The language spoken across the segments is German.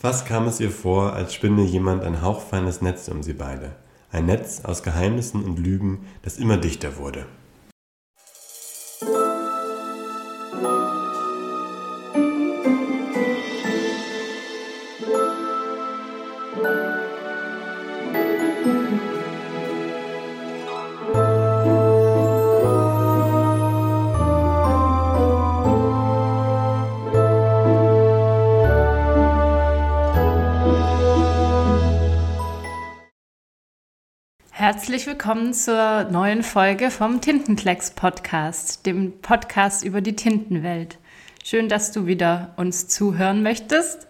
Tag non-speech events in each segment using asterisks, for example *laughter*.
Fast kam es ihr vor, als spinne jemand ein hauchfeines Netz um sie beide. Ein Netz aus Geheimnissen und Lügen, das immer dichter wurde. Herzlich willkommen zur neuen Folge vom Tintenklecks Podcast, dem Podcast über die Tintenwelt. Schön, dass du wieder uns zuhören möchtest.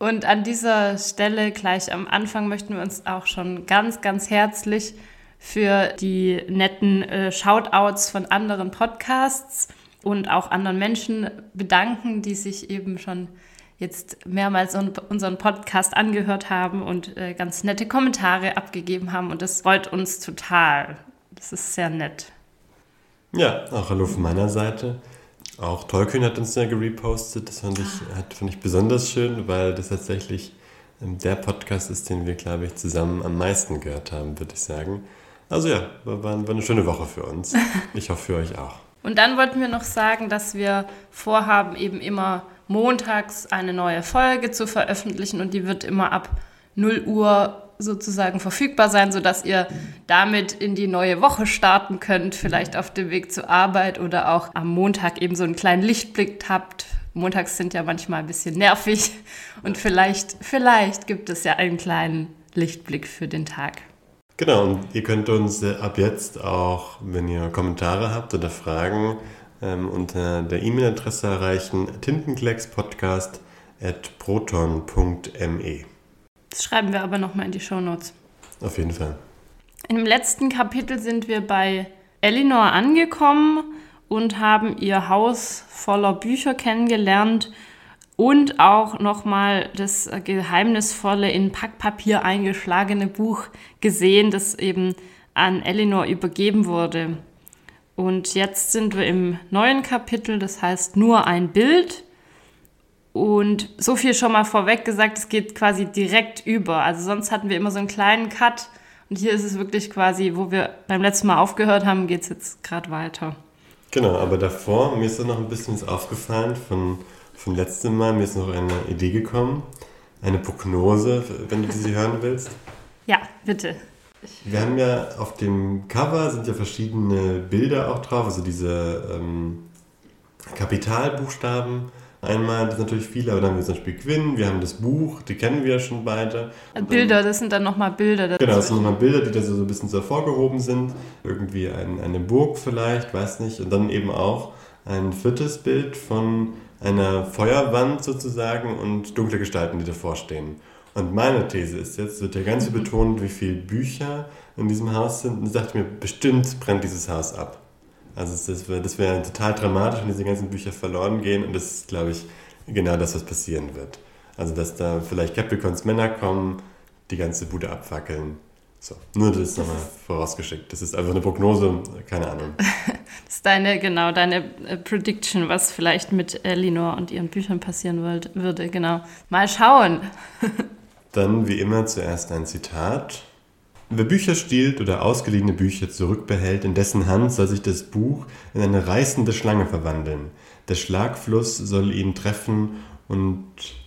Und an dieser Stelle gleich am Anfang möchten wir uns auch schon ganz, ganz herzlich für die netten äh, Shoutouts von anderen Podcasts und auch anderen Menschen bedanken, die sich eben schon jetzt mehrmals unseren Podcast angehört haben und äh, ganz nette Kommentare abgegeben haben. Und das freut uns total. Das ist sehr nett. Ja, auch hallo von meiner Seite. Auch Tolkien hat uns ja gerepostet. Das fand ich, ah. hat, fand ich besonders schön, weil das tatsächlich ähm, der Podcast ist, den wir, glaube ich, zusammen am meisten gehört haben, würde ich sagen. Also ja, war, war eine schöne Woche für uns. *laughs* Ich hoffe für euch auch. Und dann wollten wir noch sagen, dass wir vorhaben, eben immer montags eine neue Folge zu veröffentlichen und die wird immer ab 0 Uhr sozusagen verfügbar sein, sodass ihr damit in die neue Woche starten könnt, vielleicht auf dem Weg zur Arbeit oder auch am Montag eben so einen kleinen Lichtblick habt. Montags sind ja manchmal ein bisschen nervig und vielleicht, vielleicht gibt es ja einen kleinen Lichtblick für den Tag. Genau, und ihr könnt uns ab jetzt auch, wenn ihr Kommentare habt oder Fragen, ähm, unter der E-Mail-Adresse erreichen tintenkleckspodcast.proton.me. Das schreiben wir aber nochmal in die Show Notes. Auf jeden Fall. Im letzten Kapitel sind wir bei Elinor angekommen und haben ihr Haus voller Bücher kennengelernt und auch nochmal das geheimnisvolle in Packpapier eingeschlagene Buch gesehen, das eben an Elinor übergeben wurde. Und jetzt sind wir im neuen Kapitel, das heißt nur ein Bild. Und so viel schon mal vorweg gesagt, es geht quasi direkt über. Also sonst hatten wir immer so einen kleinen Cut. Und hier ist es wirklich quasi, wo wir beim letzten Mal aufgehört haben, geht es jetzt gerade weiter. Genau, aber davor, mir ist noch ein bisschen was aufgefallen von, von letztem Mal. Mir ist noch eine Idee gekommen. Eine Prognose, wenn du sie hören willst. Ja, bitte. Wir haben ja auf dem Cover sind ja verschiedene Bilder auch drauf, also diese ähm, Kapitalbuchstaben. Einmal, das sind natürlich viele, aber dann haben wir zum Beispiel Quinn, wir haben das Buch, die kennen wir ja schon beide. Bilder, das sind dann nochmal Bilder. Dazu. Genau, das sind nochmal Bilder, die da so ein bisschen so hervorgehoben sind. Irgendwie ein, eine Burg vielleicht, weiß nicht. Und dann eben auch ein viertes Bild von einer Feuerwand sozusagen und dunkle Gestalten, die davor stehen. Und meine These ist jetzt, wird ja ganz viel betont, wie viele Bücher in diesem Haus sind. Und ich dachte mir, bestimmt brennt dieses Haus ab. Also das wäre das wär total dramatisch, wenn diese ganzen Bücher verloren gehen. Und das ist, glaube ich, genau das, was passieren wird. Also dass da vielleicht Capricorns Männer kommen, die ganze Bude abfackeln. So, nur das nochmal vorausgeschickt. Das ist einfach eine Prognose, keine Ahnung. *laughs* das ist deine, genau, deine äh, Prediction, was vielleicht mit Elinor und ihren Büchern passieren würde, genau. Mal schauen. *laughs* Dann wie immer zuerst ein Zitat. Wer Bücher stiehlt oder ausgeliehene Bücher zurückbehält, in dessen Hand soll sich das Buch in eine reißende Schlange verwandeln. Der Schlagfluss soll ihn treffen und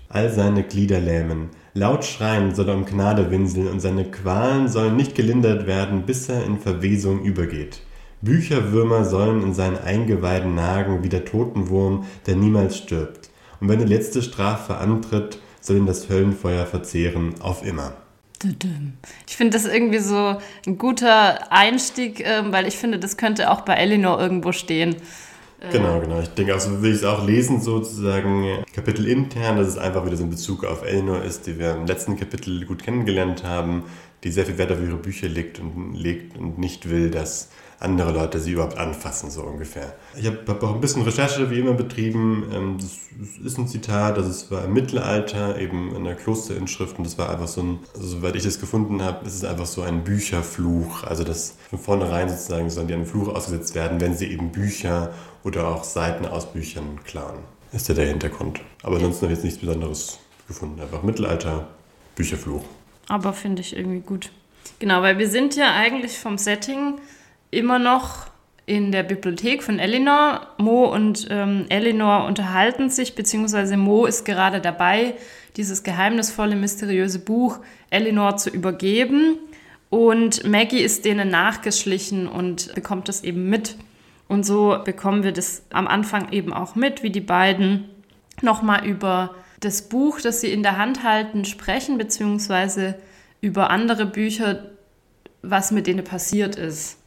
all seine Glieder lähmen. Laut schreien soll er um Gnade winseln und seine Qualen sollen nicht gelindert werden, bis er in Verwesung übergeht. Bücherwürmer sollen in seinen Eingeweiden nagen wie der Totenwurm, der niemals stirbt. Und wenn die letzte Strafe antritt, soll ihn das Höllenfeuer verzehren auf immer. Ich finde das irgendwie so ein guter Einstieg, ähm, weil ich finde, das könnte auch bei Elinor irgendwo stehen. Äh, genau, genau. Ich denke auch, so will ich es auch lesen, sozusagen Kapitel intern, dass es einfach wieder so ein Bezug auf Elinor ist, die wir im letzten Kapitel gut kennengelernt haben, die sehr viel Wert auf ihre Bücher legt und legt und nicht will, dass andere Leute sie überhaupt anfassen, so ungefähr. Ich habe hab auch ein bisschen Recherche wie immer betrieben. Ähm, das ist ein Zitat, das ist, war im Mittelalter eben in der Klosterinschrift und das war einfach so ein, also soweit ich das gefunden habe, ist es einfach so ein Bücherfluch. Also dass von vornherein sozusagen sollen die einen Fluch ausgesetzt werden, wenn sie eben Bücher oder auch Seiten aus Büchern klauen. Ist ja der Hintergrund. Aber ansonsten habe ich jetzt nichts Besonderes gefunden. Einfach Mittelalter, Bücherfluch. Aber finde ich irgendwie gut. Genau, weil wir sind ja eigentlich vom Setting immer noch in der Bibliothek von Elinor. Mo und ähm, Elinor unterhalten sich, beziehungsweise Mo ist gerade dabei, dieses geheimnisvolle, mysteriöse Buch Elinor zu übergeben. Und Maggie ist denen nachgeschlichen und bekommt das eben mit. Und so bekommen wir das am Anfang eben auch mit, wie die beiden nochmal über das Buch, das sie in der Hand halten, sprechen, beziehungsweise über andere Bücher, was mit denen passiert ist.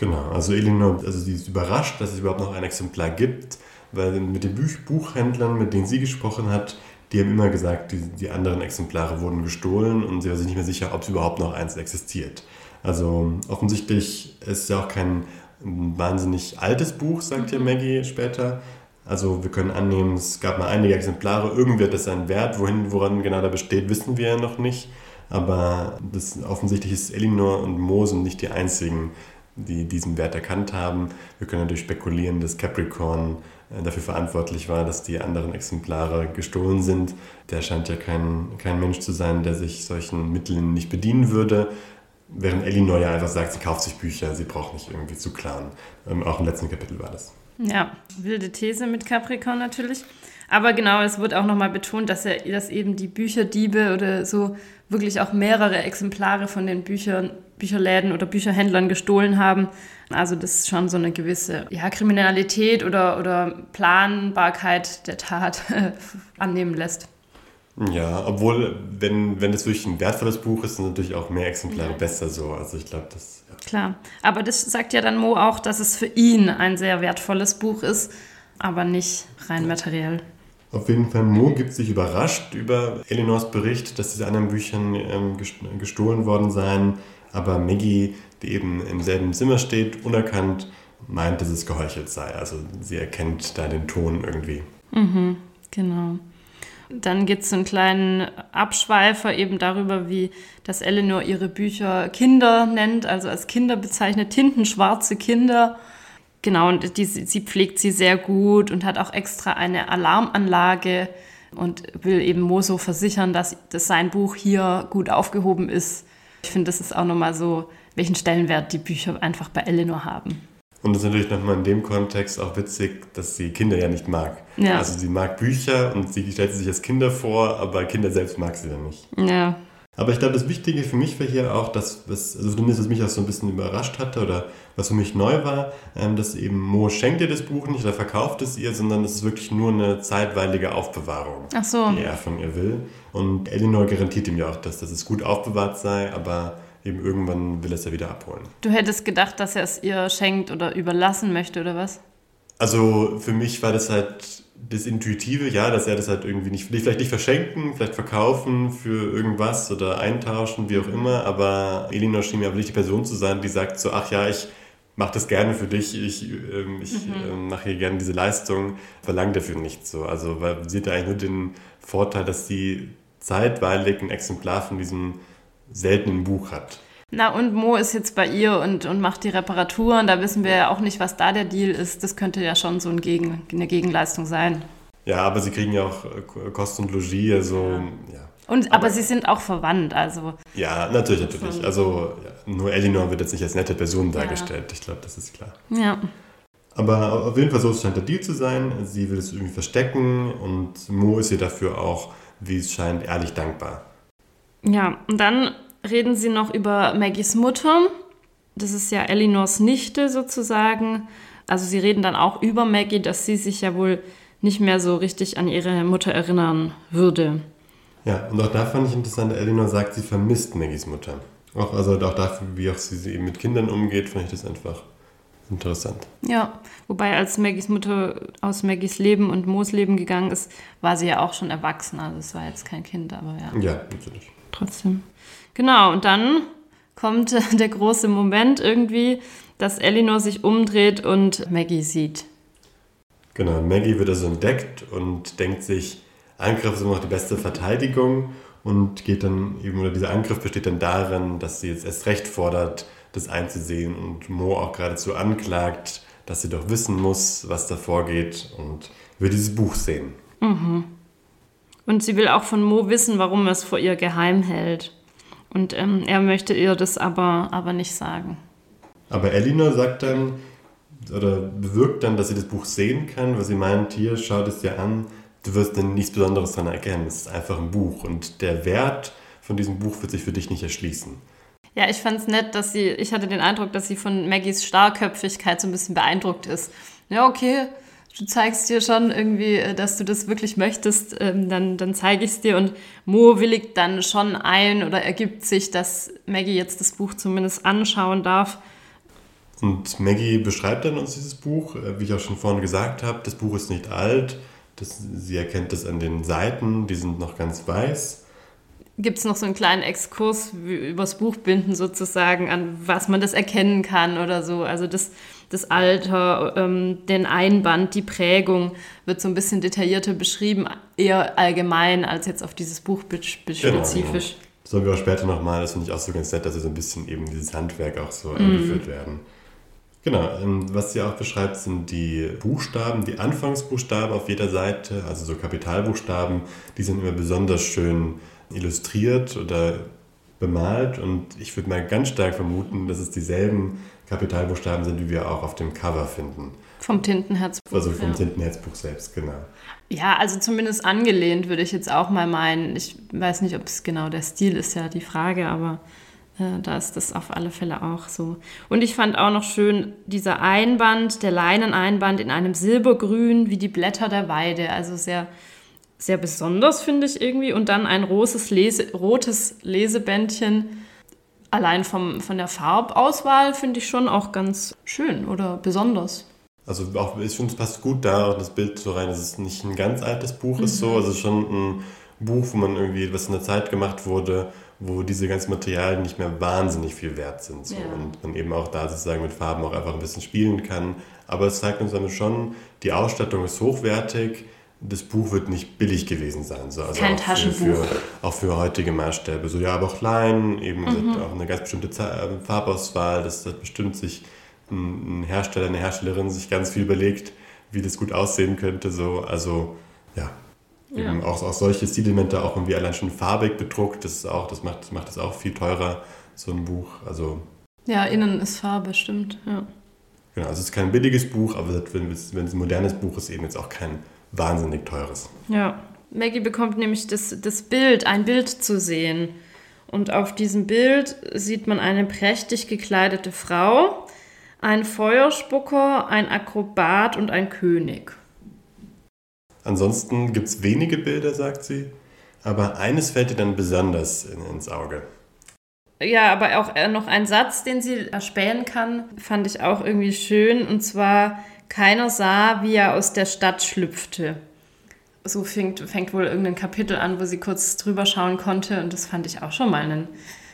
Genau, also Elinor, also sie ist überrascht, dass es überhaupt noch ein Exemplar gibt, weil mit den Buch Buchhändlern, mit denen sie gesprochen hat, die haben immer gesagt, die, die anderen Exemplare wurden gestohlen und sie war sich nicht mehr sicher, ob es überhaupt noch eins existiert. Also offensichtlich ist ja auch kein wahnsinnig altes Buch, sagt ja mhm. Maggie später. Also wir können annehmen, es gab mal einige Exemplare, irgendwie hat das einen Wert, wohin, woran genau da besteht, wissen wir ja noch nicht. Aber das, offensichtlich ist Elinor und Mosen nicht die einzigen, die diesen Wert erkannt haben. Wir können natürlich spekulieren, dass Capricorn äh, dafür verantwortlich war, dass die anderen Exemplare gestohlen sind. Der scheint ja kein, kein Mensch zu sein, der sich solchen Mitteln nicht bedienen würde. Während Elinor ja einfach sagt, sie kauft sich Bücher, sie braucht nicht irgendwie zu klaren. Ähm, auch im letzten Kapitel war das. Ja, wilde These mit Capricorn natürlich. Aber genau, es wird auch nochmal betont, dass, er, dass eben die Bücherdiebe oder so wirklich auch mehrere Exemplare von den Büchern, Bücherläden oder Bücherhändlern gestohlen haben. Also das ist schon so eine gewisse ja, Kriminalität oder, oder Planbarkeit der Tat *laughs* annehmen lässt. Ja, obwohl, wenn, wenn das wirklich ein wertvolles Buch ist, sind natürlich auch mehr Exemplare ja. besser so. Also ich glaube, das. Ja. Klar, aber das sagt ja dann Mo auch, dass es für ihn ein sehr wertvolles Buch ist, aber nicht rein materiell. Auf jeden Fall, Mo gibt sich überrascht über Elinors Bericht, dass diese anderen Büchern ähm, gestohlen worden seien. Aber Maggie, die eben im selben Zimmer steht, unerkannt, meint, dass es geheuchelt sei. Also sie erkennt da den Ton irgendwie. Mhm, genau. Dann gibt es einen kleinen Abschweifer eben darüber, wie das Eleanor ihre Bücher Kinder nennt, also als Kinder bezeichnet, tintenschwarze Kinder. Genau, und die, sie pflegt sie sehr gut und hat auch extra eine Alarmanlage und will eben Moso versichern, dass, dass sein Buch hier gut aufgehoben ist. Ich finde, das ist auch nochmal so, welchen Stellenwert die Bücher einfach bei Eleanor haben. Und das ist natürlich nochmal in dem Kontext auch witzig, dass sie Kinder ja nicht mag. Ja. Also sie mag Bücher und sie stellt sich als Kinder vor, aber Kinder selbst mag sie dann nicht. Ja. Aber ich glaube, das Wichtige für mich war hier auch, dass, was, also zumindest was mich auch so ein bisschen überrascht hatte oder was für mich neu war, ähm, dass eben Mo schenkt ihr das Buch nicht oder verkauft es ihr, sondern es ist wirklich nur eine zeitweilige Aufbewahrung, so. die er von ihr will. Und Elinor garantiert ihm ja auch, dass, dass es gut aufbewahrt sei, aber eben irgendwann will er es ja wieder abholen. Du hättest gedacht, dass er es ihr schenkt oder überlassen möchte oder was? Also für mich war das halt das Intuitive, ja, dass er das halt irgendwie nicht, vielleicht nicht verschenken, vielleicht verkaufen für irgendwas oder eintauschen, wie auch immer, aber Elinor schien mir aber nicht die Person zu sein, die sagt so, ach ja, ich mache das gerne für dich, ich, ähm, ich mhm. ähm, mache hier gerne diese Leistung, verlange dafür nichts so. Also weil sie hat eigentlich nur den Vorteil, dass sie zeitweilig ein Exemplar von diesem seltenen Buch hat. Na, und Mo ist jetzt bei ihr und, und macht die Reparaturen. Da wissen wir ja auch nicht, was da der Deal ist. Das könnte ja schon so ein Gegen, eine Gegenleistung sein. Ja, aber sie kriegen ja auch Kosten und Logis, also ja. ja. Und, aber, aber, sie sind auch verwandt, also. Ja, natürlich, natürlich. Also nur Elinor wird jetzt nicht als nette Person dargestellt. Ja. Ich glaube, das ist klar. Ja. Aber auf jeden Fall so scheint der Deal zu sein. Sie will es irgendwie verstecken und Mo ist ihr dafür auch, wie es scheint, ehrlich dankbar. Ja, und dann reden sie noch über Maggies Mutter. Das ist ja Elinors Nichte sozusagen. Also sie reden dann auch über Maggie, dass sie sich ja wohl nicht mehr so richtig an ihre Mutter erinnern würde. Ja, und auch da fand ich interessant, Elinor sagt, sie vermisst Maggies Mutter. Auch, also auch dafür, wie auch sie eben mit Kindern umgeht, fand ich das einfach interessant. Ja, wobei als Maggies Mutter aus Maggies Leben und Moos Leben gegangen ist, war sie ja auch schon erwachsen. Also es war jetzt kein Kind, aber ja. Ja, natürlich. Trotzdem. Genau, und dann kommt *laughs* der große Moment irgendwie, dass Elinor sich umdreht und Maggie sieht. Genau, Maggie wird also entdeckt und denkt sich, Angriff ist immer noch die beste Verteidigung und geht dann eben, oder dieser Angriff besteht dann darin, dass sie jetzt erst recht fordert, das einzusehen und Mo auch geradezu anklagt, dass sie doch wissen muss, was da vorgeht und will dieses Buch sehen. Mhm. Und sie will auch von Mo wissen, warum er es vor ihr geheim hält. Und ähm, er möchte ihr das aber, aber nicht sagen. Aber Elinor sagt dann, oder bewirkt dann, dass sie das Buch sehen kann, weil sie meint, hier, schau es dir an, du wirst dann nichts Besonderes daran erkennen. Es ist einfach ein Buch und der Wert von diesem Buch wird sich für dich nicht erschließen. Ja, ich fand es nett, dass sie, ich hatte den Eindruck, dass sie von Maggies Starrköpfigkeit so ein bisschen beeindruckt ist. Ja, okay, du zeigst dir schon irgendwie, äh, dass du das wirklich möchtest, ähm, dann, dann zeige ich es dir. Und Mo willigt dann schon ein oder ergibt sich, dass Maggie jetzt das Buch zumindest anschauen darf. Und Maggie beschreibt dann uns dieses Buch, äh, wie ich auch schon vorhin gesagt habe, das Buch ist nicht alt, das, sie erkennt das an den Seiten, die sind noch ganz weiß. Gibt es noch so einen kleinen Exkurs übers Buchbinden sozusagen, an was man das erkennen kann oder so? Also das, das Alter, ähm, den Einband, die Prägung wird so ein bisschen detaillierter beschrieben, eher allgemein als jetzt auf dieses Buch spezifisch. Genau, genau. Sollen wir auch später nochmal, das finde ich auch so ganz nett, dass so ein bisschen eben dieses Handwerk auch so mm. eingeführt werden. Genau, ähm, was sie auch beschreibt, sind die Buchstaben, die Anfangsbuchstaben auf jeder Seite, also so Kapitalbuchstaben, die sind immer besonders schön illustriert oder bemalt und ich würde mal ganz stark vermuten, dass es dieselben Kapitalbuchstaben sind, wie wir auch auf dem Cover finden. Vom Tintenherzbuch. Also vom ja. Tintenherzbuch selbst, genau. Ja, also zumindest angelehnt würde ich jetzt auch mal meinen. Ich weiß nicht, ob es genau der Stil ist, ja die Frage, aber da ist das auf alle Fälle auch so. Und ich fand auch noch schön dieser Einband, der Leineneinband in einem Silbergrün wie die Blätter der Weide. Also sehr, sehr besonders, finde ich irgendwie. Und dann ein rotes, Lese, rotes Lesebändchen. Allein vom, von der Farbauswahl finde ich schon auch ganz schön oder besonders. Also auch, ich finde, es passt gut da, das Bild so rein, dass es nicht ein ganz altes Buch mhm. ist so. Also schon ein Buch, wo man irgendwie, was in der Zeit gemacht wurde, wo diese ganzen Materialien nicht mehr wahnsinnig viel wert sind. So. Ja. Und man eben auch da sozusagen mit Farben auch einfach ein bisschen spielen kann. Aber es zeigt uns damit schon, die Ausstattung ist hochwertig, das Buch wird nicht billig gewesen sein. So. Also Kein auch Taschenbuch. Für, auch für heutige Maßstäbe. So, ja, aber auch klein, eben mhm. auch eine ganz bestimmte äh, Farbauswahl, das hat bestimmt sich ein Hersteller, eine Herstellerin sich ganz viel überlegt, wie das gut aussehen könnte. So. Also ja, ja. auch, auch solche Stilelemente, auch irgendwie allein schon farbig bedruckt, das, ist auch, das macht das macht es auch viel teurer, so ein Buch. Also, ja, innen ist Farbe, stimmt. Ja. Genau, also es ist kein billiges Buch, aber wenn es, ein modernes Buch ist, eben jetzt auch kein wahnsinnig teures. Ja, Maggie bekommt nämlich das, das Bild, ein Bild zu sehen. Und auf diesem Bild sieht man eine prächtig gekleidete Frau, einen Feuerspucker, ein Akrobat und ein König. Ansonsten gibt es wenige Bilder, sagt sie, aber eines fällt ihr dann besonders in, ins Auge. Ja, aber auch äh, noch ein Satz, den sie erspähen kann, fand ich auch irgendwie schön. Und zwar, keiner sah, wie er aus der Stadt schlüpfte. So fängt, fängt wohl irgendein Kapitel an, wo sie kurz drüber schauen konnte. Und das fand ich auch schon mal ein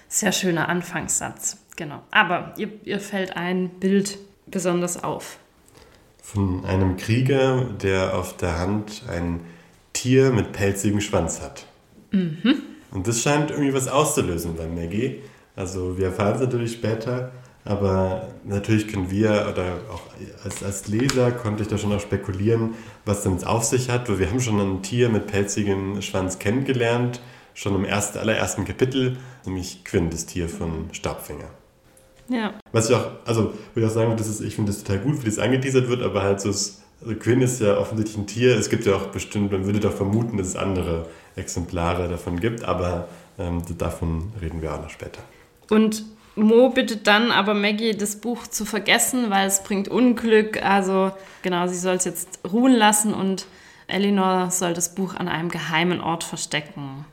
sehr schöner Anfangssatz. Genau. Aber ihr, ihr fällt ein Bild besonders auf von einem Krieger, der auf der Hand ein Tier mit pelzigem Schwanz hat. Mhm. Und das scheint irgendwie was auszulösen bei Maggie. Also wir erfahren es natürlich später, aber natürlich können wir oder auch als, als Leser konnte ich da schon auch spekulieren, was damit auf sich hat, weil wir haben schon ein Tier mit pelzigem Schwanz kennengelernt, schon im ersten, allerersten Kapitel, nämlich Quinn, das Tier von Stabfinger. Ja. Was ich auch, also würde ich auch sagen, das ist, ich finde das total gut, wie das angeteasert wird, aber halt so, ist, also Quinn ist ja offensichtlich ein Tier. Es gibt ja auch bestimmt, man würde doch vermuten, dass es andere Exemplare davon gibt, aber ähm, davon reden wir auch noch später. Und Mo bittet dann aber Maggie, das Buch zu vergessen, weil es bringt Unglück. Also genau, sie soll es jetzt ruhen lassen und Elinor soll das Buch an einem geheimen Ort verstecken.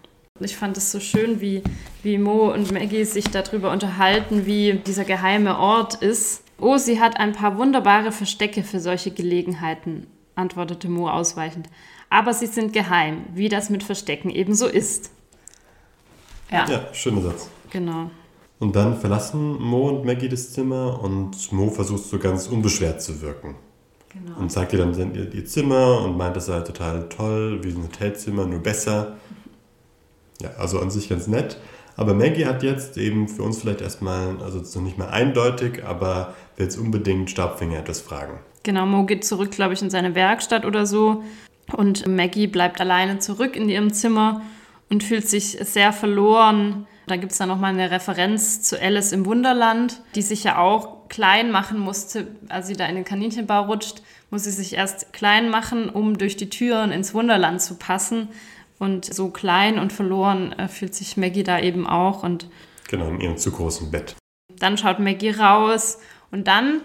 Ich fand es so schön, wie, wie Mo und Maggie sich darüber unterhalten, wie dieser geheime Ort ist. Oh, sie hat ein paar wunderbare Verstecke für solche Gelegenheiten, antwortete Mo ausweichend. Aber sie sind geheim, wie das mit Verstecken ebenso ist. Ja, ja schöner Satz. Genau. Und dann verlassen Mo und Maggie das Zimmer und Mo versucht so ganz unbeschwert zu wirken. Genau. Und zeigt ihr dann ihr, Zimmer und meint, das sei total toll, wie ein Hotelzimmer, nur besser. Ja, also an sich ganz nett. Aber Maggie hat jetzt eben für uns vielleicht erstmal, also noch nicht mehr eindeutig, aber will jetzt unbedingt Stabfinger etwas fragen. Genau, Mo geht zurück, glaube ich, in seine Werkstatt oder so. Und Maggie bleibt alleine zurück in ihrem Zimmer und fühlt sich sehr verloren. Da gibt es dann nochmal eine Referenz zu Alice im Wunderland, die sich ja auch klein machen musste, als sie da in den Kaninchenbau rutscht, muss sie sich erst klein machen, um durch die Türen ins Wunderland zu passen. Und so klein und verloren äh, fühlt sich Maggie da eben auch. Und genau, in ihrem zu großen Bett. Dann schaut Maggie raus und dann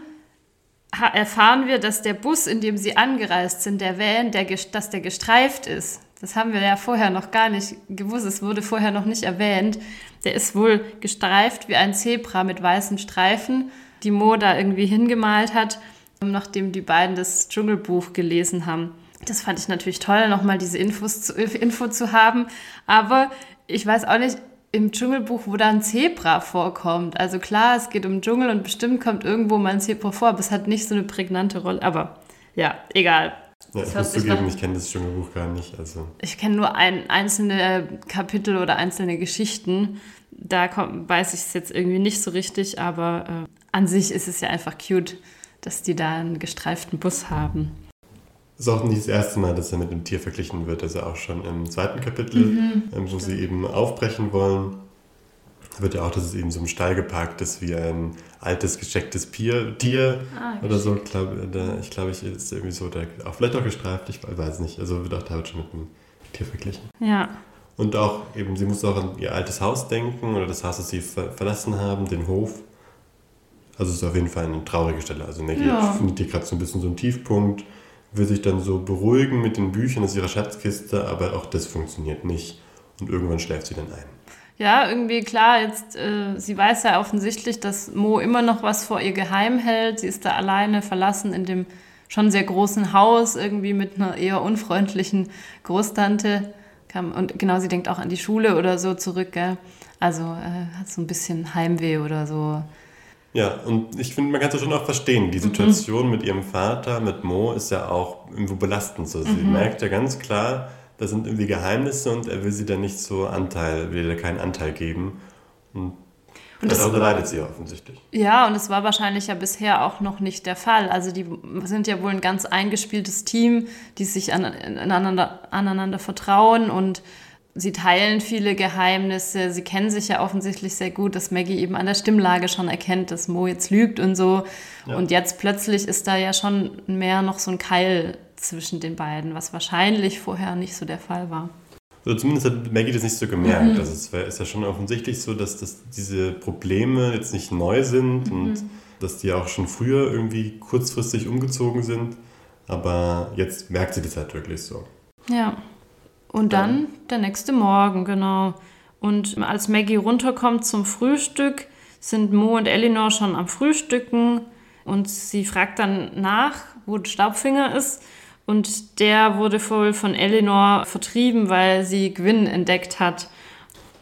erfahren wir, dass der Bus, in dem sie angereist sind, der Van, der, dass der gestreift ist. Das haben wir ja vorher noch gar nicht gewusst. Es wurde vorher noch nicht erwähnt. Der ist wohl gestreift wie ein Zebra mit weißen Streifen, die Mo da irgendwie hingemalt hat, nachdem die beiden das Dschungelbuch gelesen haben. Das fand ich natürlich toll, nochmal diese Infos zu, *laughs* Info zu haben. Aber ich weiß auch nicht, im Dschungelbuch, wo da ein Zebra vorkommt. Also klar, es geht um Dschungel und bestimmt kommt irgendwo mal ein Zebra vor, aber es hat nicht so eine prägnante Rolle. Aber ja, egal. Ja, ich muss zugeben, ich kenne das Dschungelbuch gar nicht. Also. Ich kenne nur ein, einzelne Kapitel oder einzelne Geschichten. Da kommt, weiß ich es jetzt irgendwie nicht so richtig, aber äh, an sich ist es ja einfach cute, dass die da einen gestreiften Bus haben. Das ist auch nicht das erste Mal, dass er mit einem Tier verglichen wird. Also auch schon im zweiten Kapitel, mhm. ähm, wo sie eben aufbrechen wollen, wird ja auch, dass es eben so im Stall geparkt ist, wie ein altes, geschecktes Pier, Tier ah, oder so. Glaub, da, ich glaube, ich ist irgendwie so, da, auch, vielleicht auch gestreift, ich weiß nicht. Also wird auch da schon mit einem Tier verglichen. Ja. Und auch eben, sie muss auch an ihr altes Haus denken oder das Haus, das sie ver verlassen haben, den Hof. Also es ist auf jeden Fall eine traurige Stelle. Also Maggie ja. findet hier gerade so ein bisschen so einen Tiefpunkt, will sich dann so beruhigen mit den Büchern aus ihrer Schatzkiste, aber auch das funktioniert nicht. Und irgendwann schläft sie dann ein. Ja, irgendwie klar, jetzt, äh, sie weiß ja offensichtlich, dass Mo immer noch was vor ihr geheim hält. Sie ist da alleine verlassen in dem schon sehr großen Haus, irgendwie mit einer eher unfreundlichen Großtante. Und genau, sie denkt auch an die Schule oder so zurück, gell? Also äh, hat so ein bisschen Heimweh oder so. Ja, und ich finde, man kann es ja schon auch verstehen. Die Situation mhm. mit ihrem Vater, mit Mo, ist ja auch irgendwo belastend. So. Sie mhm. merkt ja ganz klar, da sind irgendwie Geheimnisse und er will sie da nicht so Anteil, will ihr da keinen Anteil geben. Und, und das leidet sie offensichtlich. Ja, und das war wahrscheinlich ja bisher auch noch nicht der Fall. Also die sind ja wohl ein ganz eingespieltes Team, die sich an, aneinander, aneinander vertrauen und sie teilen viele Geheimnisse. Sie kennen sich ja offensichtlich sehr gut, dass Maggie eben an der Stimmlage schon erkennt, dass Mo jetzt lügt und so. Ja. Und jetzt plötzlich ist da ja schon mehr noch so ein Keil zwischen den beiden, was wahrscheinlich vorher nicht so der Fall war. Also zumindest hat Maggie das nicht so gemerkt. Mhm. Also es ist ja schon offensichtlich so, dass das, diese Probleme jetzt nicht neu sind mhm. und dass die auch schon früher irgendwie kurzfristig umgezogen sind. Aber jetzt merkt sie das halt wirklich so. Ja. Und dann der nächste Morgen, genau. Und als Maggie runterkommt zum Frühstück, sind Mo und Elinor schon am Frühstücken und sie fragt dann nach, wo Staubfinger ist. Und der wurde wohl von Eleanor vertrieben, weil sie Gwyn entdeckt hat.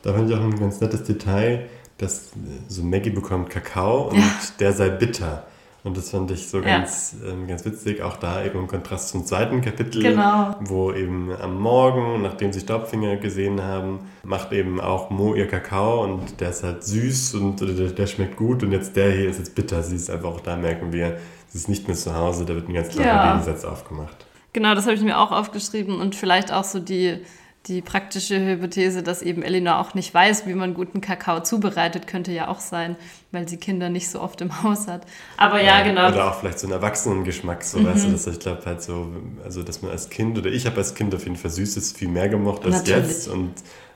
Da fand ich auch ein ganz nettes Detail, dass so Maggie bekommt Kakao und ja. der sei bitter. Und das fand ich so ganz, ja. ähm, ganz witzig, auch da eben im Kontrast zum zweiten Kapitel, genau. wo eben am Morgen, nachdem sie Staubfinger gesehen haben, macht eben auch Mo ihr Kakao und der ist halt süß und der, der schmeckt gut und jetzt der hier ist jetzt bitter. Sie ist einfach auch da, merken wir, sie ist nicht mehr zu Hause, da wird ein ganz klarer ja. Gegensatz aufgemacht. Genau, das habe ich mir auch aufgeschrieben und vielleicht auch so die, die praktische Hypothese, dass eben Elinor auch nicht weiß, wie man guten Kakao zubereitet, könnte ja auch sein, weil sie Kinder nicht so oft im Haus hat. Aber ja, ja genau. Oder auch vielleicht so einen Erwachsenengeschmack, so mhm. weißt du, dass ich glaube halt so, also dass man als Kind oder ich habe als Kind auf jeden Fall Süßes viel mehr gemocht als Natürlich. jetzt und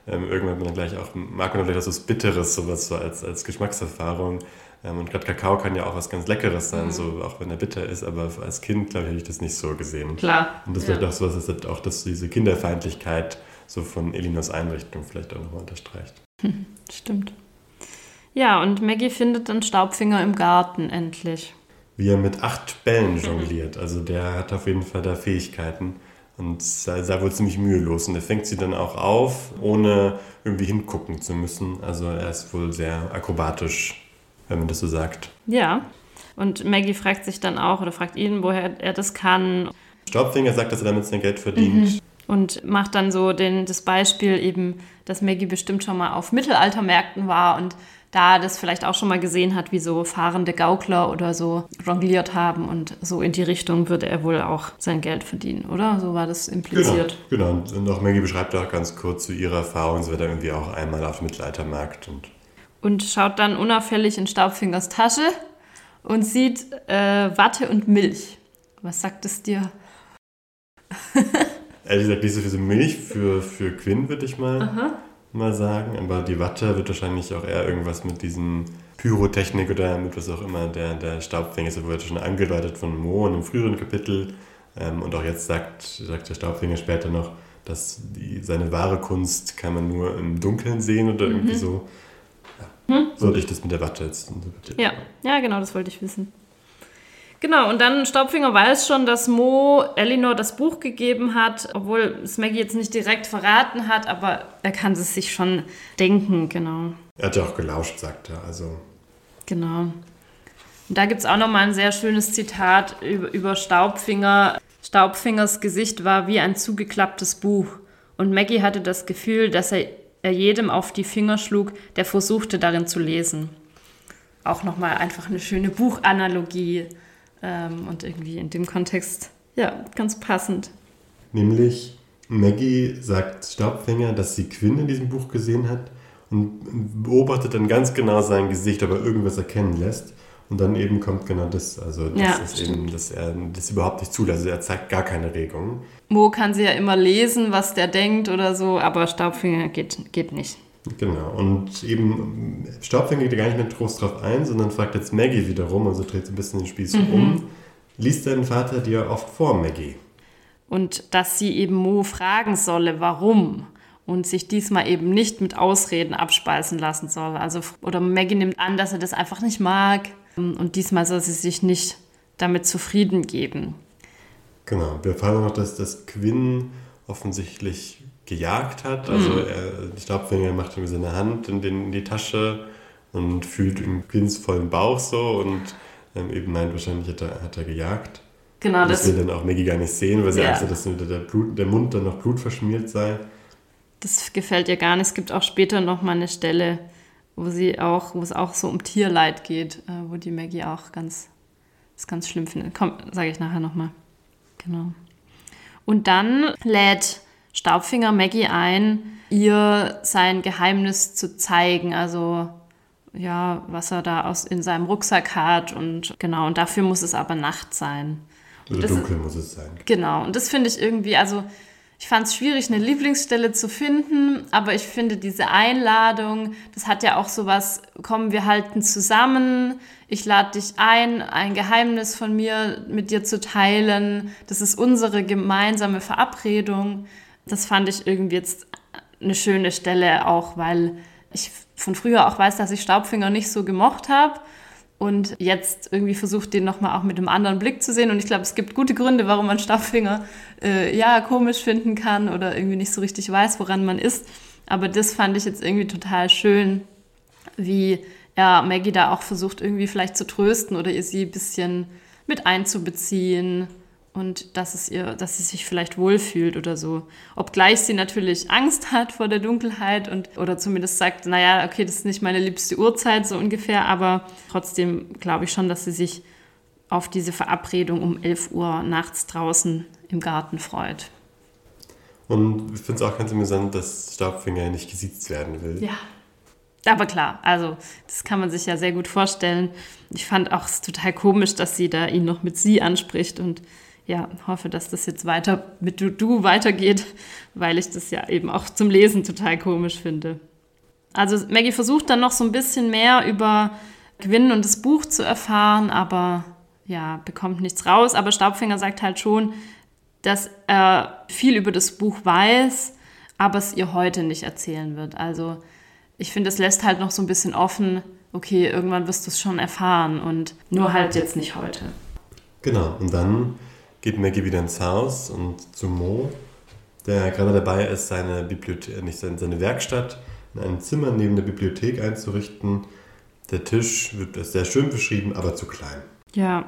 ähm, irgendwann man dann gleich auch, mag man vielleicht auch so was Bitteres, sowas so als, als Geschmackserfahrung. Ähm, und gerade Kakao kann ja auch was ganz Leckeres sein, mhm. so auch wenn er bitter ist, aber als Kind, glaube ich, hätte ich das nicht so gesehen. Klar. Und das ja. vielleicht auch so was, dass auch dass diese Kinderfeindlichkeit so von Elinors Einrichtung vielleicht auch nochmal unterstreicht. Hm, stimmt. Ja, und Maggie findet dann Staubfinger im Garten endlich. Wie er mit acht Bällen *laughs* jongliert. Also der hat auf jeden Fall da Fähigkeiten und sei, sei wohl ziemlich mühelos. Und er fängt sie dann auch auf, ohne irgendwie hingucken zu müssen. Also er ist wohl sehr akrobatisch wenn man das so sagt. Ja. Und Maggie fragt sich dann auch oder fragt ihn, woher er das kann. Staubfinger sagt, dass er damit sein Geld verdient. Mhm. Und macht dann so den, das Beispiel eben, dass Maggie bestimmt schon mal auf Mittelaltermärkten war und da das vielleicht auch schon mal gesehen hat, wie so fahrende Gaukler oder so jongliert haben und so in die Richtung würde er wohl auch sein Geld verdienen, oder? So war das impliziert. Genau, genau. und auch Maggie beschreibt auch ganz kurz zu so ihrer Erfahrung, sie war da irgendwie auch einmal auf dem Mittelaltermarkt und und schaut dann unauffällig in Staubfingers Tasche und sieht äh, Watte und Milch. Was sagt es dir? *laughs* Ehrlich gesagt, so viel Milch für, für Quinn, würde ich mal, mal sagen. Aber die Watte wird wahrscheinlich auch eher irgendwas mit diesem Pyrotechnik oder mit was auch immer der, der Staubfinger ist. Wurde schon angedeutet von Mo in einem früheren Kapitel. Ähm, und auch jetzt sagt, sagt der Staubfinger später noch, dass die, seine wahre Kunst kann man nur im Dunkeln sehen oder mhm. irgendwie so. Ja. Hm? Sollte ich das mit der Watte jetzt? Ja. ja, genau, das wollte ich wissen. Genau, und dann Staubfinger weiß schon, dass Mo Elinor das Buch gegeben hat, obwohl es Maggie jetzt nicht direkt verraten hat, aber er kann es sich schon denken, genau. Er hat ja auch gelauscht, sagt er, also. Genau. Und da gibt es auch nochmal ein sehr schönes Zitat über, über Staubfinger. Staubfingers Gesicht war wie ein zugeklapptes Buch. Und Maggie hatte das Gefühl, dass er, er jedem auf die Finger schlug, der versuchte, darin zu lesen. Auch nochmal einfach eine schöne Buchanalogie. Ähm, und irgendwie in dem Kontext, ja, ganz passend. Nämlich, Maggie sagt Staubfänger, dass sie Quinn in diesem Buch gesehen hat und beobachtet dann ganz genau sein Gesicht, ob er irgendwas erkennen lässt. Und dann eben kommt genau das, also das ja, ist eben, dass er das überhaupt nicht zulässt. Also er zeigt gar keine Regung. Mo kann sie ja immer lesen, was der denkt oder so, aber Staubfinger geht, geht nicht. Genau, und eben Staubfinger geht gar nicht mit Trost drauf ein, sondern fragt jetzt Maggie wiederum, also dreht so ein bisschen den Spieß mhm. um. Liest dein Vater dir oft vor, Maggie? Und dass sie eben Mo fragen solle, warum und sich diesmal eben nicht mit Ausreden abspeisen lassen soll. Also, oder Maggie nimmt an, dass er das einfach nicht mag und diesmal soll sie sich nicht damit zufrieden geben. Genau, wir erfahren noch, dass das Quinn offensichtlich gejagt hat. Also mhm. er, die Staubfinger macht ihm seine Hand in, den, in die Tasche und fühlt den Quins vollen Bauch so und ähm, eben meint, wahrscheinlich hat er, hat er gejagt. Genau, das, das will dann auch Maggie gar nicht sehen, weil sie ja. Angst hat, dass der, Blut, der Mund dann noch blutverschmiert sei. Das gefällt ihr gar nicht. Es gibt auch später noch mal eine Stelle, wo sie auch, wo es auch so um Tierleid geht, äh, wo die Maggie auch ganz, das ganz schlimm findet. Komm, sage ich nachher noch mal. Genau. Und dann lädt Staubfinger Maggie ein, ihr sein Geheimnis zu zeigen, also ja, was er da aus, in seinem Rucksack hat und genau, und dafür muss es aber Nacht sein. Oder also dunkel muss es sein. Genau, und das finde ich irgendwie, also ich fand es schwierig, eine Lieblingsstelle zu finden, aber ich finde diese Einladung, das hat ja auch sowas, kommen wir halten zusammen, ich lade dich ein, ein Geheimnis von mir mit dir zu teilen, das ist unsere gemeinsame Verabredung das fand ich irgendwie jetzt eine schöne Stelle auch, weil ich von früher auch weiß, dass ich Staubfinger nicht so gemocht habe und jetzt irgendwie versucht, den nochmal auch mit einem anderen Blick zu sehen. Und ich glaube, es gibt gute Gründe, warum man Staubfinger äh, ja komisch finden kann oder irgendwie nicht so richtig weiß, woran man ist. Aber das fand ich jetzt irgendwie total schön, wie ja, Maggie da auch versucht, irgendwie vielleicht zu trösten oder ihr sie ein bisschen mit einzubeziehen und dass es ihr, dass sie sich vielleicht wohlfühlt oder so. Obgleich sie natürlich Angst hat vor der Dunkelheit und oder zumindest sagt, naja, okay, das ist nicht meine liebste Uhrzeit so ungefähr, aber trotzdem glaube ich schon, dass sie sich auf diese Verabredung um 11 Uhr nachts draußen im Garten freut. Und ich finde es auch ganz amüsant, dass Stabfinger nicht gesiezt werden will. Ja. Aber klar, also das kann man sich ja sehr gut vorstellen. Ich fand auch es total komisch, dass sie da ihn noch mit sie anspricht und ja, hoffe, dass das jetzt weiter mit du, weitergeht, weil ich das ja eben auch zum Lesen total komisch finde. Also Maggie versucht dann noch so ein bisschen mehr über Gwyn und das Buch zu erfahren, aber ja, bekommt nichts raus. Aber Staubfinger sagt halt schon, dass er viel über das Buch weiß, aber es ihr heute nicht erzählen wird. Also ich finde, es lässt halt noch so ein bisschen offen, okay, irgendwann wirst du es schon erfahren und nur halt jetzt nicht heute. Genau, und dann geht Maggie wieder ins Haus und zu Mo, der gerade dabei ist, seine Bibliothek, äh, nicht seine, seine Werkstatt in einem Zimmer neben der Bibliothek einzurichten. Der Tisch wird sehr schön beschrieben, aber zu klein. Ja,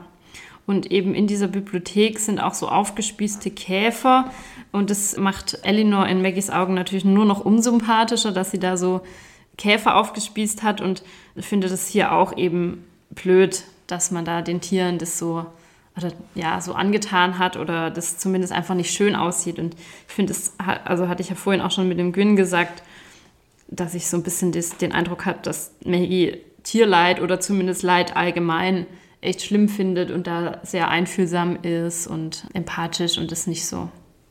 und eben in dieser Bibliothek sind auch so aufgespießte Käfer. Und das macht Eleanor in Maggies Augen natürlich nur noch unsympathischer, dass sie da so Käfer aufgespießt hat und ich finde das hier auch eben blöd, dass man da den Tieren das so oder ja, so angetan hat oder das zumindest einfach nicht schön aussieht. Und ich finde, es, also hatte ich ja vorhin auch schon mit dem Gün gesagt, dass ich so ein bisschen das, den Eindruck habe, dass Maggie Tierleid oder zumindest Leid allgemein echt schlimm findet und da sehr einfühlsam ist und empathisch und das nicht so,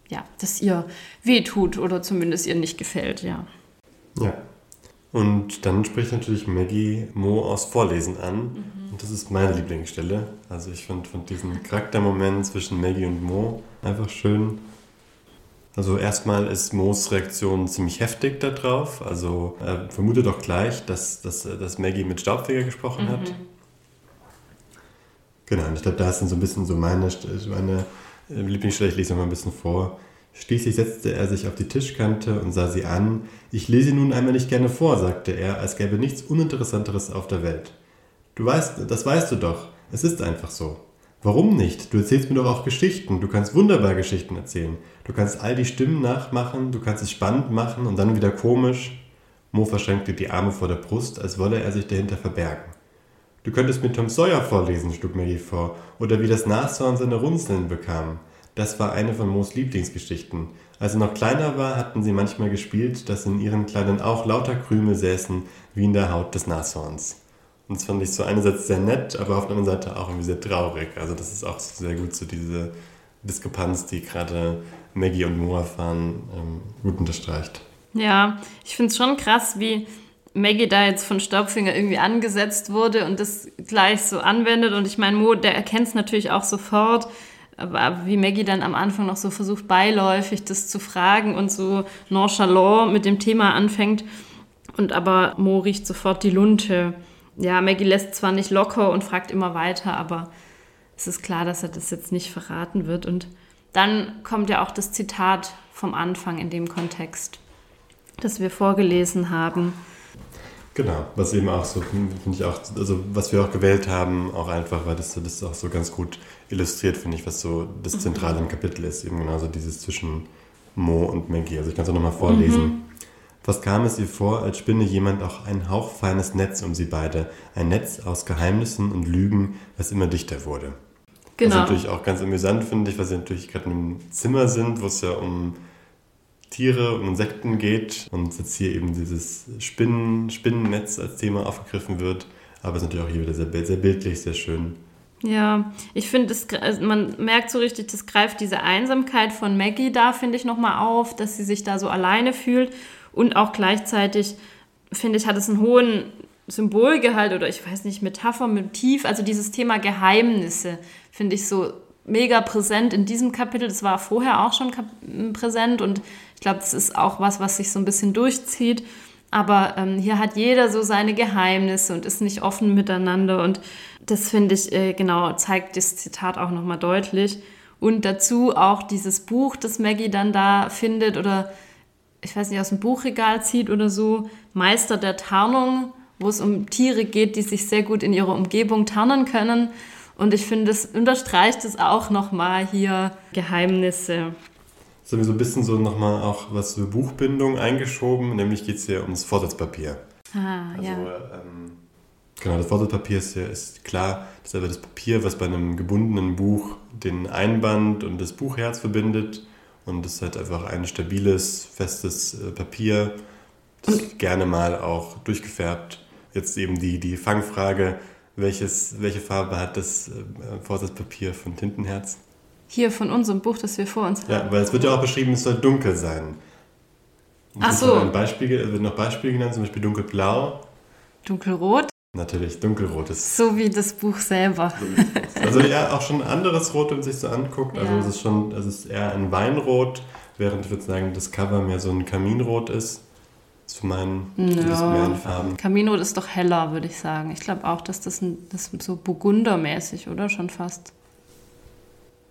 ja, dass ihr wehtut oder zumindest ihr nicht gefällt, ja. Ja. Und dann spricht natürlich Maggie Mo aus Vorlesen an. Mhm. Und das ist meine Lieblingsstelle. Also ich fand, fand diesen Charaktermoment zwischen Maggie und Mo einfach schön. Also erstmal ist Mo's Reaktion ziemlich heftig darauf. Also er vermutet doch gleich, dass, dass, dass Maggie mit Staubfeger gesprochen mhm. hat. Genau, und ich glaube, da ist dann so ein bisschen so meine, meine äh, Lieblingsstelle, ich lese noch mal ein bisschen vor. Schließlich setzte er sich auf die Tischkante und sah sie an. Ich lese nun einmal nicht gerne vor, sagte er, als gäbe nichts Uninteressanteres auf der Welt. Du weißt, das weißt du doch. Es ist einfach so. Warum nicht? Du erzählst mir doch auch Geschichten. Du kannst wunderbar Geschichten erzählen. Du kannst all die Stimmen nachmachen, du kannst es spannend machen und dann wieder komisch. Mo verschränkte die Arme vor der Brust, als wolle er sich dahinter verbergen. Du könntest mir Tom Sawyer vorlesen, schlug Maggie vor, oder wie das Nashorn seine Runzeln bekam. Das war eine von Moos Lieblingsgeschichten. Als er noch kleiner war, hatten sie manchmal gespielt, dass in ihren Kleidern auch lauter Krümel säßen, wie in der Haut des Nashorns. Und das fand ich so einerseits sehr nett, aber auf der anderen Seite auch irgendwie sehr traurig. Also das ist auch sehr gut so diese Diskrepanz, die gerade Maggie und Mo erfahren, ähm, gut unterstreicht. Ja, ich finde es schon krass, wie Maggie da jetzt von Staubfinger irgendwie angesetzt wurde und das gleich so anwendet. Und ich meine, Mo, der erkennt es natürlich auch sofort aber wie Maggie dann am Anfang noch so versucht, beiläufig das zu fragen und so nonchalant mit dem Thema anfängt. Und aber Mo riecht sofort die Lunte. Ja, Maggie lässt zwar nicht locker und fragt immer weiter, aber es ist klar, dass er das jetzt nicht verraten wird. Und dann kommt ja auch das Zitat vom Anfang in dem Kontext, das wir vorgelesen haben. Genau, was eben auch so, finde ich auch, also was wir auch gewählt haben, auch einfach, weil das, das auch so ganz gut illustriert, finde ich, was so das Zentrale im Kapitel ist, eben genauso dieses zwischen Mo und Maggie. Also ich kann es auch nochmal vorlesen. Mhm. Fast kam es ihr vor, als spinne jemand auch ein hauchfeines Netz um sie beide. Ein Netz aus Geheimnissen und Lügen, das immer dichter wurde. Genau. Was natürlich auch ganz amüsant finde ich, weil sie natürlich gerade in einem Zimmer sind, wo es ja um Tiere und Insekten geht und jetzt hier eben dieses Spinnen, Spinnennetz als Thema aufgegriffen wird. Aber es ist natürlich auch hier wieder sehr, sehr bildlich, sehr schön. Ja, ich finde, also man merkt so richtig, das greift diese Einsamkeit von Maggie da, finde ich, nochmal auf, dass sie sich da so alleine fühlt. Und auch gleichzeitig, finde ich, hat es einen hohen Symbolgehalt oder ich weiß nicht, Metapher, Motiv. Also dieses Thema Geheimnisse finde ich so mega präsent in diesem Kapitel. Das war vorher auch schon präsent und ich glaube, das ist auch was, was sich so ein bisschen durchzieht. Aber ähm, hier hat jeder so seine Geheimnisse und ist nicht offen miteinander. Und das finde ich, äh, genau, zeigt das Zitat auch nochmal deutlich. Und dazu auch dieses Buch, das Maggie dann da findet oder ich weiß nicht, aus dem Buchregal zieht oder so, Meister der Tarnung, wo es um Tiere geht, die sich sehr gut in ihrer Umgebung tarnen können. Und ich finde, es unterstreicht es auch nochmal hier Geheimnisse. Jetzt haben wir so ein bisschen so nochmal auch was für Buchbindung eingeschoben, nämlich geht es hier ums Vorsatzpapier. Ah, also, ja. Ähm, genau, das Vorsatzpapier ist ja ist klar, das ist aber das Papier, was bei einem gebundenen Buch den Einband und das Buchherz verbindet. Und das ist halt einfach ein stabiles, festes äh, Papier, das gerne mal auch durchgefärbt. Jetzt eben die, die Fangfrage, welches, welche Farbe hat das äh, Vorsatzpapier von Tintenherz? Hier von unserem Buch, das wir vor uns haben. Ja, weil es wird ja auch beschrieben, es soll dunkel sein. Und Ach so. Ein Beispiel, es wird noch Beispiele genannt, zum Beispiel dunkelblau. Dunkelrot? Natürlich, dunkelrot ist. So wie das Buch selber. also ja, auch schon ein anderes Rot, wenn man sich so anguckt. Also ja. es ist schon, es ist eher ein Weinrot, während ich würde sagen, das Cover mehr so ein Kaminrot ist. Zu meinen ja. Farben. Kaminrot ist doch heller, würde ich sagen. Ich glaube auch, dass das, ein, das so burgundermäßig, oder? Schon fast.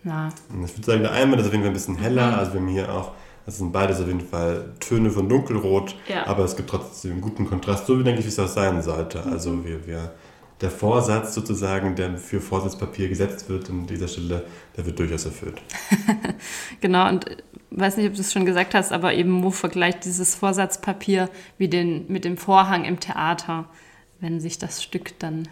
Ja. Ich würde sagen, der Einmal ist auf jeden Fall ein bisschen heller. Mhm. Also wir haben hier auch, das sind beides auf jeden Fall Töne von Dunkelrot, ja. aber es gibt trotzdem einen guten Kontrast, so wie denke ich, wie es auch sein sollte. Mhm. Also wir, wir, der Vorsatz sozusagen, der für Vorsatzpapier gesetzt wird an dieser Stelle, der wird durchaus erfüllt. *laughs* genau, und weiß nicht, ob du es schon gesagt hast, aber eben Mo vergleicht dieses Vorsatzpapier wie den, mit dem Vorhang im Theater, wenn sich das Stück dann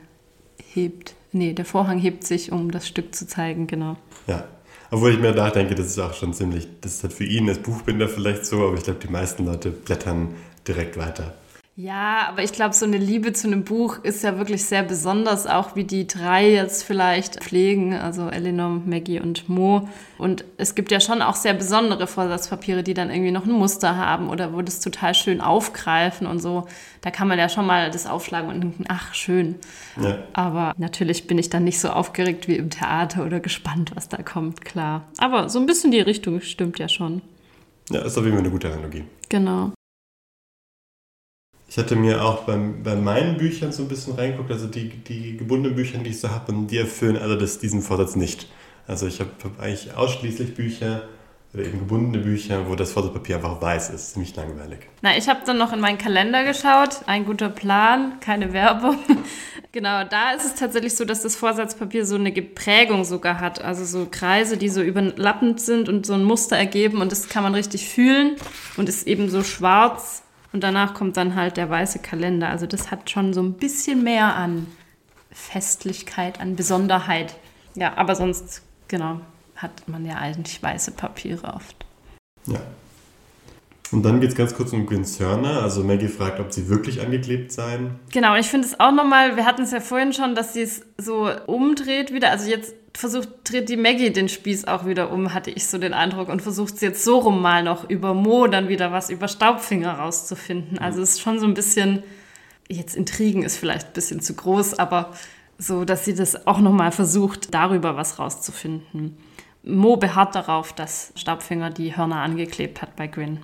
hebt. Nee, der Vorhang hebt sich, um das Stück zu zeigen, genau. Ja, obwohl ich mir nachdenke, das ist auch schon ziemlich, das ist halt für ihn als Buchbinder vielleicht so, aber ich glaube, die meisten Leute blättern direkt weiter. Ja, aber ich glaube, so eine Liebe zu einem Buch ist ja wirklich sehr besonders, auch wie die drei jetzt vielleicht pflegen, also Eleanor, Maggie und Mo. Und es gibt ja schon auch sehr besondere Vorsatzpapiere, die dann irgendwie noch ein Muster haben oder wo das total schön aufgreifen und so. Da kann man ja schon mal das aufschlagen und denken, ach, schön. Ja. Aber natürlich bin ich dann nicht so aufgeregt wie im Theater oder gespannt, was da kommt, klar. Aber so ein bisschen die Richtung stimmt ja schon. Ja, ist auf jeden Fall eine gute Analogie. Genau. Ich hatte mir auch beim, bei meinen Büchern so ein bisschen reingeguckt, also die, die gebundenen Bücher, die ich so habe, die erfüllen alle das, diesen Vorsatz nicht. Also ich habe hab eigentlich ausschließlich Bücher oder eben gebundene Bücher, wo das Vorsatzpapier einfach weiß ist. Ziemlich langweilig. Na, ich habe dann noch in meinen Kalender geschaut. Ein guter Plan, keine Werbung. *laughs* genau, da ist es tatsächlich so, dass das Vorsatzpapier so eine Geprägung sogar hat. Also so Kreise, die so überlappend sind und so ein Muster ergeben und das kann man richtig fühlen und ist eben so schwarz und danach kommt dann halt der weiße Kalender. Also das hat schon so ein bisschen mehr an Festlichkeit, an Besonderheit. Ja, aber sonst, genau, hat man ja eigentlich weiße Papiere oft. Ja. Und dann geht es ganz kurz um Gwyn Sörner. Also Maggie fragt, ob sie wirklich angeklebt seien. Genau, ich finde es auch nochmal, wir hatten es ja vorhin schon, dass sie es so umdreht wieder. Also jetzt versucht, dreht die Maggie den Spieß auch wieder um, hatte ich so den Eindruck, und versucht es jetzt so rum mal noch über Mo dann wieder was über Staubfinger rauszufinden. Mhm. Also es ist schon so ein bisschen, jetzt Intrigen ist vielleicht ein bisschen zu groß, aber so, dass sie das auch nochmal versucht, darüber was rauszufinden. Mo beharrt darauf, dass Staubfinger die Hörner angeklebt hat bei Grin.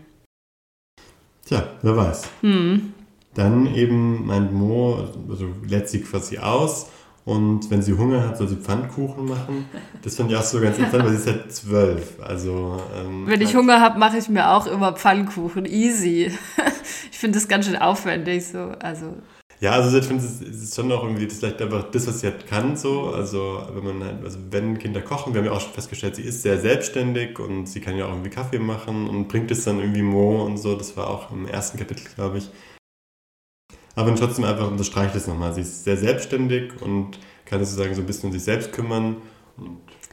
Tja, wer weiß. Hm. Dann eben meint Mo, also lädt sie quasi aus und wenn sie Hunger hat, soll sie Pfannkuchen machen. Das fand ich auch so ganz interessant, weil sie ist halt zwölf. Also, ähm, wenn ich Hunger habe, mache ich mir auch immer Pfannkuchen. Easy. *laughs* ich finde das ganz schön aufwendig. So. Also, ja, also ich finde es ist schon auch irgendwie das vielleicht einfach das, was sie halt kann. So. Also wenn man halt, also wenn Kinder kochen, wir haben ja auch schon festgestellt, sie ist sehr selbstständig und sie kann ja auch irgendwie Kaffee machen und bringt es dann irgendwie Mo und so. Das war auch im ersten Kapitel, glaube ich aber trotzdem einfach unterstreicht es nochmal. Sie ist sehr selbstständig und kann sozusagen so ein bisschen um sich selbst kümmern.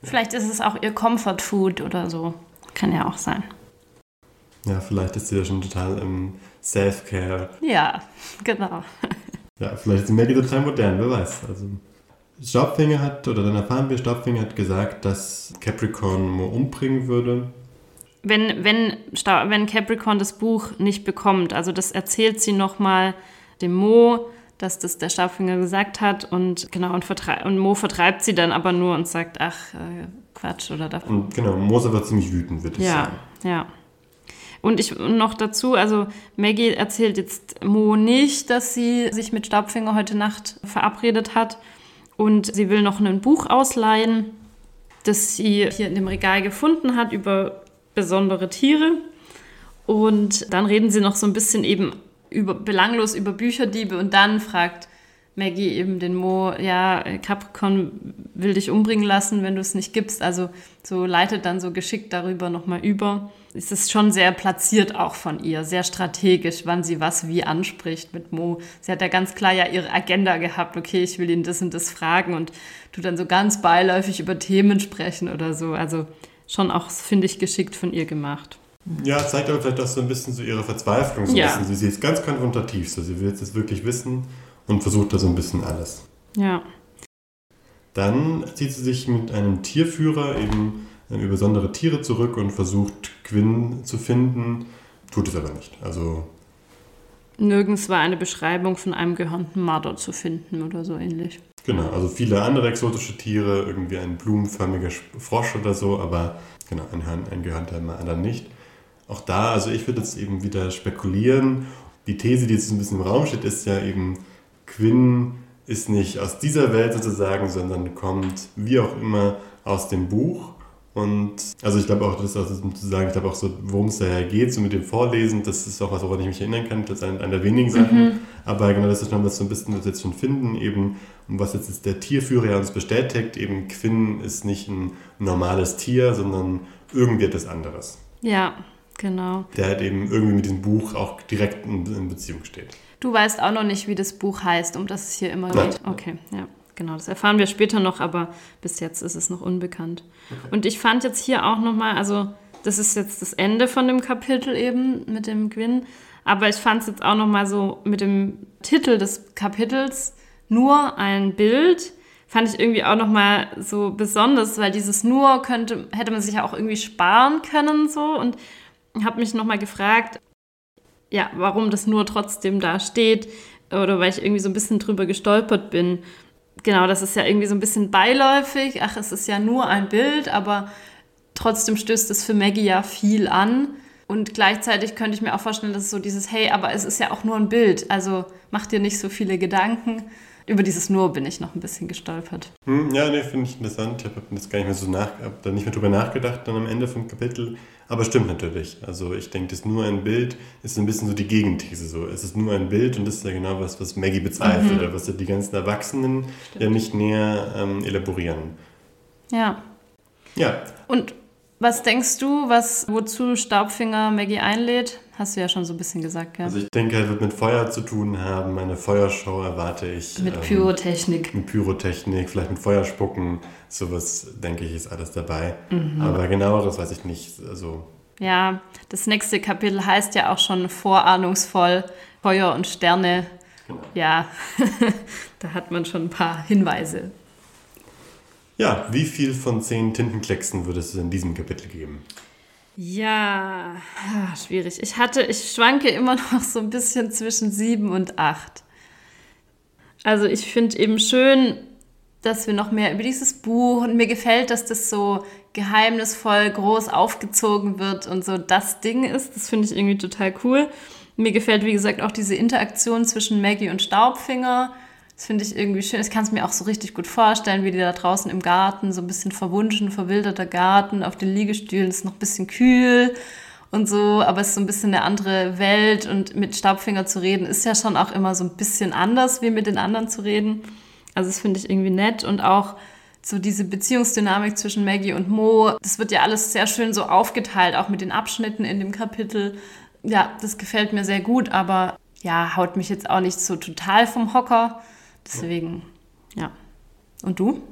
vielleicht ist es auch ihr Comfort Food oder so. Kann ja auch sein. Ja, vielleicht ist sie ja schon total im Self-Care. Ja, *laughs* genau. Ja, vielleicht ist sie Maggie total modern, wer weiß. Also, Staubfinger hat, oder dann erfahren wir, Staubfinger hat gesagt, dass Capricorn Mo umbringen würde. Wenn, wenn, wenn Capricorn das Buch nicht bekommt, also das erzählt sie nochmal dem Mo, dass das der Staubfinger gesagt hat und genau und, und Mo vertreibt sie dann aber nur und sagt, ach äh, Quatsch oder davon. Und genau, Mo ist aber ziemlich wütend, würde ich ja, sagen. Ja, ja. Und ich noch dazu, also Maggie erzählt jetzt Mo nicht, dass sie sich mit Staubfinger heute Nacht verabredet hat und sie will noch ein Buch ausleihen, das sie hier in dem Regal gefunden hat über besondere Tiere. Und dann reden sie noch so ein bisschen eben über, belanglos über Bücherdiebe und dann fragt Maggie eben den Mo, ja, Capricorn will dich umbringen lassen, wenn du es nicht gibst. Also so leitet dann so geschickt darüber nochmal über. Es ist schon sehr platziert auch von ihr, sehr strategisch, wann sie was wie anspricht mit Mo. Sie hat ja ganz klar ja ihre Agenda gehabt, okay, ich will ihn das und das fragen und du dann so ganz beiläufig über Themen sprechen oder so. Also schon auch, finde ich, geschickt von ihr gemacht. Ja, zeigt aber vielleicht auch so ein bisschen so ihre Verzweiflung. So ja. Sie, sie ist ganz konfrontativ, so sie will jetzt das wirklich wissen und versucht da so ein bisschen alles. Ja. Dann zieht sie sich mit einem Tierführer eben über besondere Tiere zurück und versucht Quinn zu finden, tut es aber nicht. Also Nirgends war eine Beschreibung von einem gehörnten Marder zu finden oder so ähnlich. Genau, also viele andere exotische Tiere, irgendwie ein blumenförmiger Frosch oder so, aber genau, ein, ein gehörnter Marder nicht auch da, also ich würde jetzt eben wieder spekulieren. Die These, die jetzt ein bisschen im Raum steht, ist ja eben, Quinn ist nicht aus dieser Welt sozusagen, sondern kommt wie auch immer aus dem Buch. Und also ich glaube auch, das ist auch zu sagen, ich glaube auch so, worum es daher geht, so mit dem Vorlesen, das ist auch was, woran ich mich erinnern kann, das ist eine, eine der wenigen Sachen. Mhm. Aber genau das ist schon was so ein bisschen, was wir jetzt schon finden, eben, und was jetzt ist der Tierführer ja uns bestätigt, eben Quinn ist nicht ein normales Tier, sondern irgendwie etwas anderes. Ja, genau. Der halt eben irgendwie mit diesem Buch auch direkt in, in Beziehung steht. Du weißt auch noch nicht, wie das Buch heißt, um das es hier immer Nein. geht. Okay, ja. Genau, das erfahren wir später noch, aber bis jetzt ist es noch unbekannt. Und ich fand jetzt hier auch nochmal, also das ist jetzt das Ende von dem Kapitel eben mit dem Gwyn, aber ich fand es jetzt auch nochmal so mit dem Titel des Kapitels nur ein Bild, fand ich irgendwie auch nochmal so besonders, weil dieses nur könnte, hätte man sich ja auch irgendwie sparen können so und habe mich nochmal gefragt, ja, warum das nur trotzdem da steht oder weil ich irgendwie so ein bisschen drüber gestolpert bin. Genau, das ist ja irgendwie so ein bisschen beiläufig. Ach, es ist ja nur ein Bild, aber trotzdem stößt es für Maggie ja viel an. Und gleichzeitig könnte ich mir auch vorstellen, dass es so dieses, hey, aber es ist ja auch nur ein Bild. Also mach dir nicht so viele Gedanken. Über dieses Nur bin ich noch ein bisschen gestolpert. Hm, ja, nee, finde ich interessant. Ich habe das gar nicht mehr so nach, hab da nicht mehr drüber nachgedacht dann am Ende vom Kapitel. Aber stimmt natürlich. Also ich denke, das nur ein Bild ist so ein bisschen so die Gegenthese. So. Es ist nur ein Bild und das ist ja genau was, was Maggie bezweifelt, oder was ja die ganzen Erwachsenen ja nicht näher ähm, elaborieren. Ja. Ja, Und was denkst du, was, wozu Staubfinger Maggie einlädt? Hast du ja schon so ein bisschen gesagt, ja. also ich denke, es wird mit Feuer zu tun haben. Eine Feuershow erwarte ich. Mit ähm, Pyrotechnik. mit Pyrotechnik, vielleicht mit Feuerspucken, sowas denke ich ist alles dabei. Mhm. Aber genaueres weiß ich nicht. Also Ja, das nächste Kapitel heißt ja auch schon vorahnungsvoll Feuer und Sterne. Genau. Ja, *laughs* da hat man schon ein paar Hinweise. Ja, wie viel von zehn Tintenklecksen würde es in diesem Kapitel geben? Ja, schwierig. Ich hatte, ich schwanke immer *laughs* noch so ein bisschen zwischen sieben und acht. Also ich finde eben schön, dass wir noch mehr über dieses Buch und mir gefällt, dass das so geheimnisvoll groß aufgezogen wird und so das Ding ist. Das finde ich irgendwie total cool. Mir gefällt, wie gesagt, auch diese Interaktion zwischen Maggie und Staubfinger. Das finde ich irgendwie schön. Ich kann es mir auch so richtig gut vorstellen, wie die da draußen im Garten, so ein bisschen verwunschen, verwilderter Garten, auf den Liegestühlen ist noch ein bisschen kühl und so, aber es ist so ein bisschen eine andere Welt und mit Staubfinger zu reden ist ja schon auch immer so ein bisschen anders, wie mit den anderen zu reden. Also das finde ich irgendwie nett und auch so diese Beziehungsdynamik zwischen Maggie und Mo, das wird ja alles sehr schön so aufgeteilt, auch mit den Abschnitten in dem Kapitel. Ja, das gefällt mir sehr gut, aber ja, haut mich jetzt auch nicht so total vom Hocker. Deswegen, ja. Und du?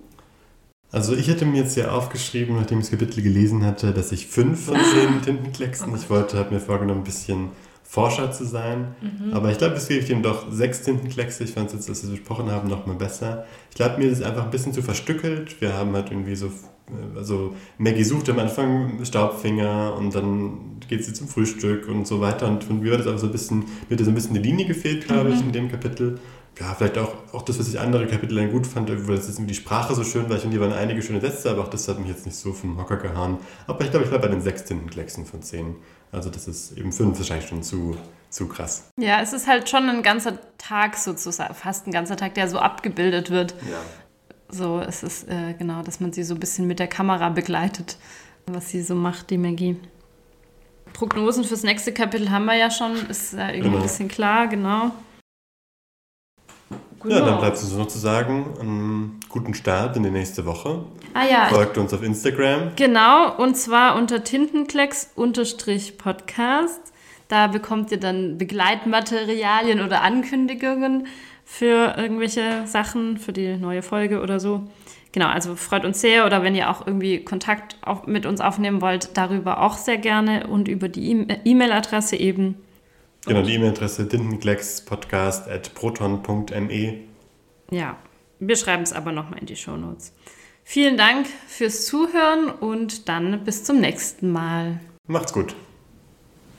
Also ich hätte mir jetzt ja aufgeschrieben, nachdem ich das Kapitel gelesen hatte, dass ich fünf von zehn *laughs* Tintenklecksen, ich wollte, habe mir vorgenommen, ein bisschen Forscher zu sein. Aber ich glaube, es gebe ich dem doch sechs Tintenkleckse. Ich fand es jetzt, als wir es besprochen haben, noch mal besser. Ich glaube, mir ist es einfach ein bisschen zu verstückelt. Wir haben halt irgendwie so, äh, also Maggie sucht am Anfang Staubfinger und dann geht sie zum Frühstück und so weiter. Und von mir hat es aber so ein bisschen, mir hat so ein bisschen die Linie gefehlt, glaube ich, in dem Kapitel. Ja, vielleicht auch, auch das, was ich andere Kapitel dann gut fand, weil es ist irgendwie die Sprache so schön war. Ich finde, die waren einige schöne Sätze, aber auch das hat mich jetzt nicht so vom Hocker gehauen. Aber ich glaube, ich bleibe bei den sechs Tintenklecksen von zehn. Also das ist eben fünf wahrscheinlich schon zu, zu krass. Ja, es ist halt schon ein ganzer Tag sozusagen, fast ein ganzer Tag, der so abgebildet wird. Ja. So, es ist äh, genau, dass man sie so ein bisschen mit der Kamera begleitet, was sie so macht, die Maggie. Prognosen fürs nächste Kapitel haben wir ja schon, ist ja irgendwie Genau. ein bisschen klar, genau. Ja, dann bleibt es uns noch zu sagen, einen guten Start in die nächste Woche. Ah ja, Folgt uns auf Instagram. Genau, und zwar unter Tintenklecks-Podcast. Da bekommt ihr dann Begleitmaterialien oder Ankündigungen für irgendwelche Sachen, für die neue Folge oder so. Genau, also freut uns sehr oder wenn ihr auch irgendwie Kontakt mit uns aufnehmen wollt, darüber auch sehr gerne und über die E-Mail-Adresse eben. Genau, die E-Mail-Adresse tintenkleckspodcast.proton.me. Ja, wir schreiben es aber nochmal in die Shownotes. Vielen Dank fürs Zuhören und dann bis zum nächsten Mal. Macht's gut.